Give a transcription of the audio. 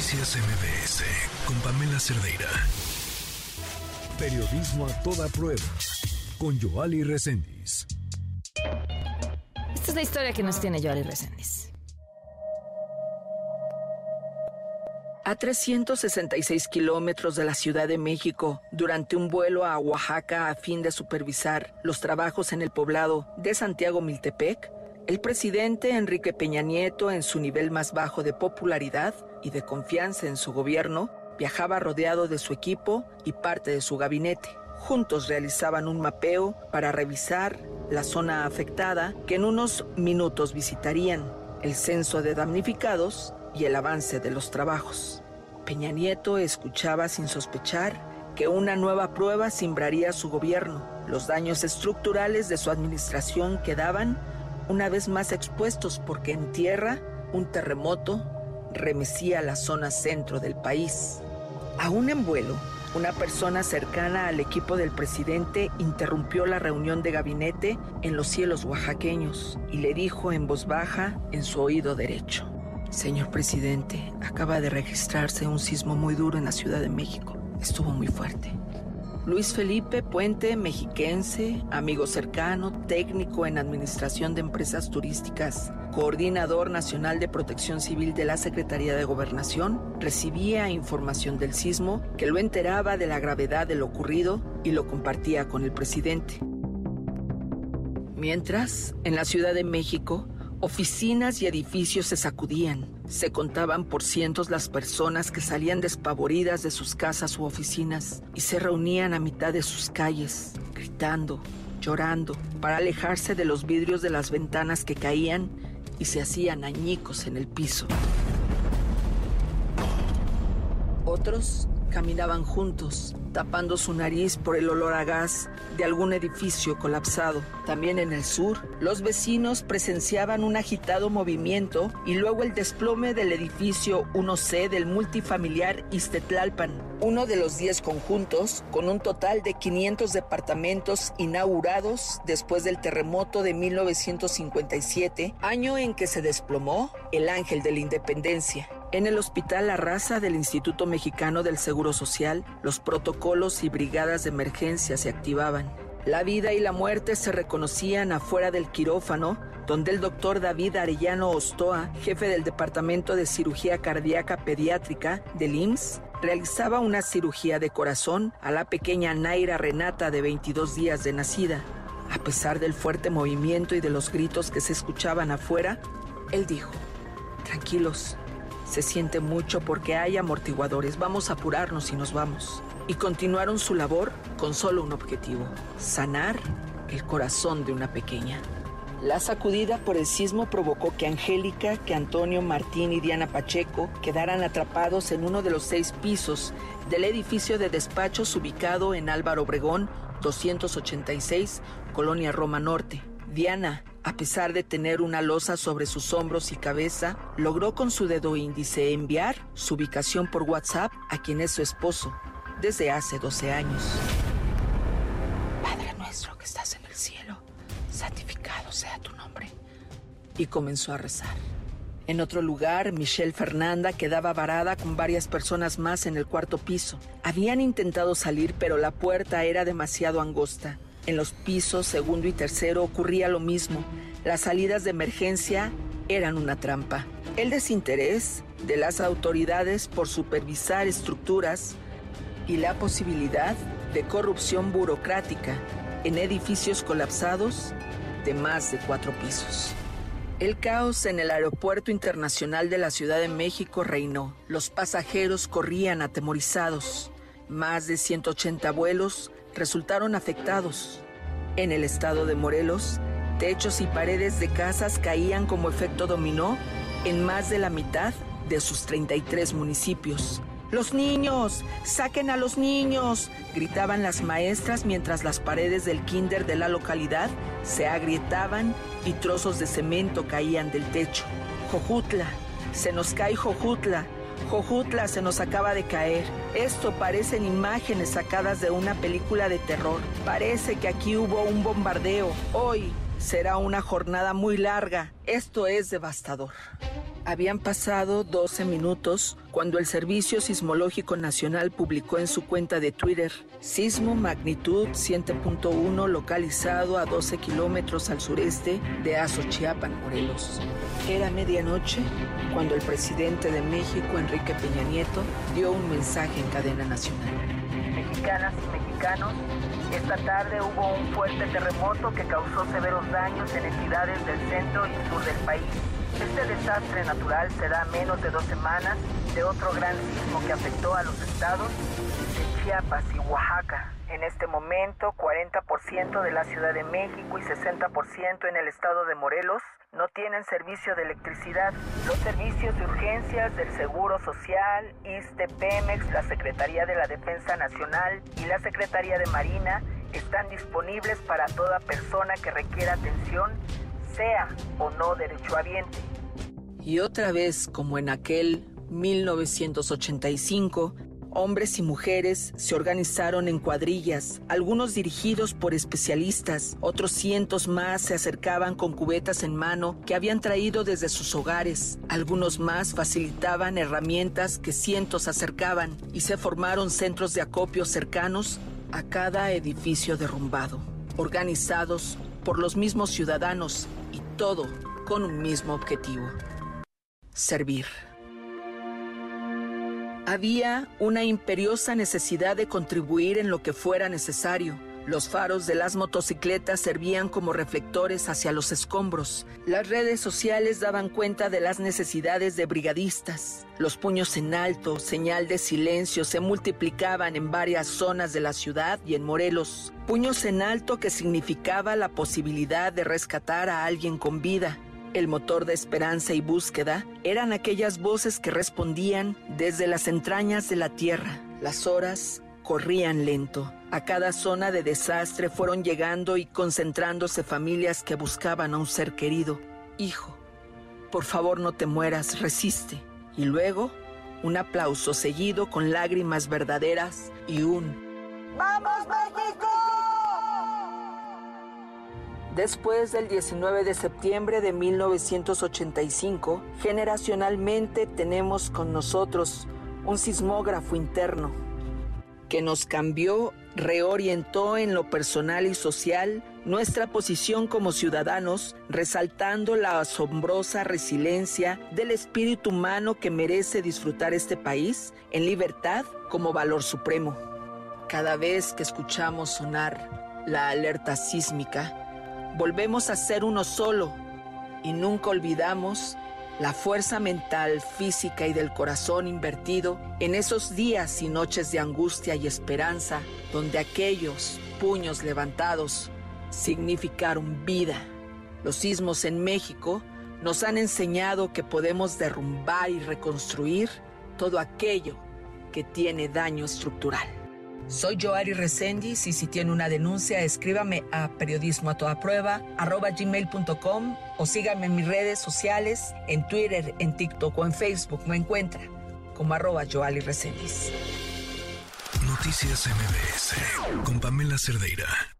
Noticias MBS con Pamela Cerdeira. Periodismo a toda prueba con Joali Reséndiz. Esta es la historia que nos tiene Joali Reséndiz. A 366 kilómetros de la Ciudad de México, durante un vuelo a Oaxaca a fin de supervisar los trabajos en el poblado de Santiago Miltepec, el presidente Enrique Peña Nieto, en su nivel más bajo de popularidad y de confianza en su gobierno, viajaba rodeado de su equipo y parte de su gabinete. Juntos realizaban un mapeo para revisar la zona afectada que en unos minutos visitarían, el censo de damnificados y el avance de los trabajos. Peña Nieto escuchaba sin sospechar que una nueva prueba simbraría su gobierno. Los daños estructurales de su administración quedaban una vez más expuestos porque en tierra un terremoto remecía la zona centro del país. Aún en vuelo, una persona cercana al equipo del presidente interrumpió la reunión de gabinete en los cielos oaxaqueños y le dijo en voz baja en su oído derecho. Señor presidente, acaba de registrarse un sismo muy duro en la Ciudad de México. Estuvo muy fuerte. Luis Felipe Puente, mexiquense, amigo cercano, técnico en administración de empresas turísticas, coordinador nacional de protección civil de la Secretaría de Gobernación, recibía información del sismo que lo enteraba de la gravedad de lo ocurrido y lo compartía con el presidente. Mientras, en la Ciudad de México, Oficinas y edificios se sacudían. Se contaban por cientos las personas que salían despavoridas de sus casas u oficinas y se reunían a mitad de sus calles, gritando, llorando, para alejarse de los vidrios de las ventanas que caían y se hacían añicos en el piso. Otros caminaban juntos, tapando su nariz por el olor a gas de algún edificio colapsado. También en el sur, los vecinos presenciaban un agitado movimiento y luego el desplome del edificio 1C del multifamiliar Istetlalpan, uno de los 10 conjuntos, con un total de 500 departamentos inaugurados después del terremoto de 1957, año en que se desplomó el Ángel de la Independencia. En el Hospital La del Instituto Mexicano del Seguro Social, los protocolos y brigadas de emergencia se activaban. La vida y la muerte se reconocían afuera del quirófano, donde el doctor David Arellano Ostoa, jefe del Departamento de Cirugía Cardíaca Pediátrica del IMSS, realizaba una cirugía de corazón a la pequeña Naira Renata de 22 días de nacida. A pesar del fuerte movimiento y de los gritos que se escuchaban afuera, él dijo, tranquilos, se siente mucho porque hay amortiguadores. Vamos a apurarnos y nos vamos. Y continuaron su labor con solo un objetivo, sanar el corazón de una pequeña. La sacudida por el sismo provocó que Angélica, que Antonio Martín y Diana Pacheco quedaran atrapados en uno de los seis pisos del edificio de despachos ubicado en Álvaro Obregón, 286, Colonia Roma Norte. Diana, a pesar de tener una losa sobre sus hombros y cabeza, logró con su dedo índice enviar su ubicación por WhatsApp a quien es su esposo desde hace 12 años. Padre nuestro que estás en el cielo, santificado sea tu nombre. Y comenzó a rezar. En otro lugar, Michelle Fernanda quedaba varada con varias personas más en el cuarto piso. Habían intentado salir, pero la puerta era demasiado angosta. En los pisos segundo y tercero ocurría lo mismo. Las salidas de emergencia eran una trampa. El desinterés de las autoridades por supervisar estructuras y la posibilidad de corrupción burocrática en edificios colapsados de más de cuatro pisos. El caos en el Aeropuerto Internacional de la Ciudad de México reinó. Los pasajeros corrían atemorizados. Más de 180 vuelos resultaron afectados. En el estado de Morelos, techos y paredes de casas caían como efecto dominó en más de la mitad de sus 33 municipios. Los niños, saquen a los niños, gritaban las maestras mientras las paredes del kinder de la localidad se agrietaban y trozos de cemento caían del techo. Jojutla, se nos cae Jojutla, Jojutla se nos acaba de caer. Esto parecen imágenes sacadas de una película de terror. Parece que aquí hubo un bombardeo. Hoy será una jornada muy larga. Esto es devastador. Habían pasado 12 minutos cuando el Servicio Sismológico Nacional publicó en su cuenta de Twitter, sismo magnitud 7.1 localizado a 12 kilómetros al sureste de Azochiapan, Morelos. Era medianoche cuando el presidente de México, Enrique Peña Nieto, dio un mensaje en cadena nacional. Mexicanas y mexicanos, esta tarde hubo un fuerte terremoto que causó severos daños en entidades del centro y sur del país. Este desastre natural se da menos de dos semanas de otro gran sismo que afectó a los estados de Chiapas y Oaxaca. En este momento, 40% de la Ciudad de México y 60% en el estado de Morelos no tienen servicio de electricidad. Los servicios de urgencias del Seguro Social, ISTE, Pemex, la Secretaría de la Defensa Nacional y la Secretaría de Marina están disponibles para toda persona que requiera atención, sea o no derechohabiente. Y otra vez, como en aquel 1985, hombres y mujeres se organizaron en cuadrillas, algunos dirigidos por especialistas, otros cientos más se acercaban con cubetas en mano que habían traído desde sus hogares, algunos más facilitaban herramientas que cientos acercaban y se formaron centros de acopio cercanos a cada edificio derrumbado, organizados por los mismos ciudadanos todo con un mismo objetivo, servir. Había una imperiosa necesidad de contribuir en lo que fuera necesario. Los faros de las motocicletas servían como reflectores hacia los escombros. Las redes sociales daban cuenta de las necesidades de brigadistas. Los puños en alto, señal de silencio, se multiplicaban en varias zonas de la ciudad y en Morelos. Puños en alto que significaba la posibilidad de rescatar a alguien con vida. El motor de esperanza y búsqueda eran aquellas voces que respondían desde las entrañas de la tierra. Las horas corrían lento. A cada zona de desastre fueron llegando y concentrándose familias que buscaban a un ser querido. Hijo, por favor no te mueras, resiste. Y luego, un aplauso seguido con lágrimas verdaderas y un ¡Vamos México! Después del 19 de septiembre de 1985, generacionalmente tenemos con nosotros un sismógrafo interno que nos cambió, reorientó en lo personal y social nuestra posición como ciudadanos, resaltando la asombrosa resiliencia del espíritu humano que merece disfrutar este país en libertad como valor supremo. Cada vez que escuchamos sonar la alerta sísmica, volvemos a ser uno solo y nunca olvidamos la fuerza mental, física y del corazón invertido en esos días y noches de angustia y esperanza donde aquellos puños levantados significaron vida. Los sismos en México nos han enseñado que podemos derrumbar y reconstruir todo aquello que tiene daño estructural. Soy Joari Recendis y si tiene una denuncia, escríbame a periodismo a toda prueba, arroba gmail.com o síganme en mis redes sociales, en Twitter, en TikTok o en Facebook. Me encuentra como arroba Joali Recendis. Noticias MBS con Pamela Cerdeira.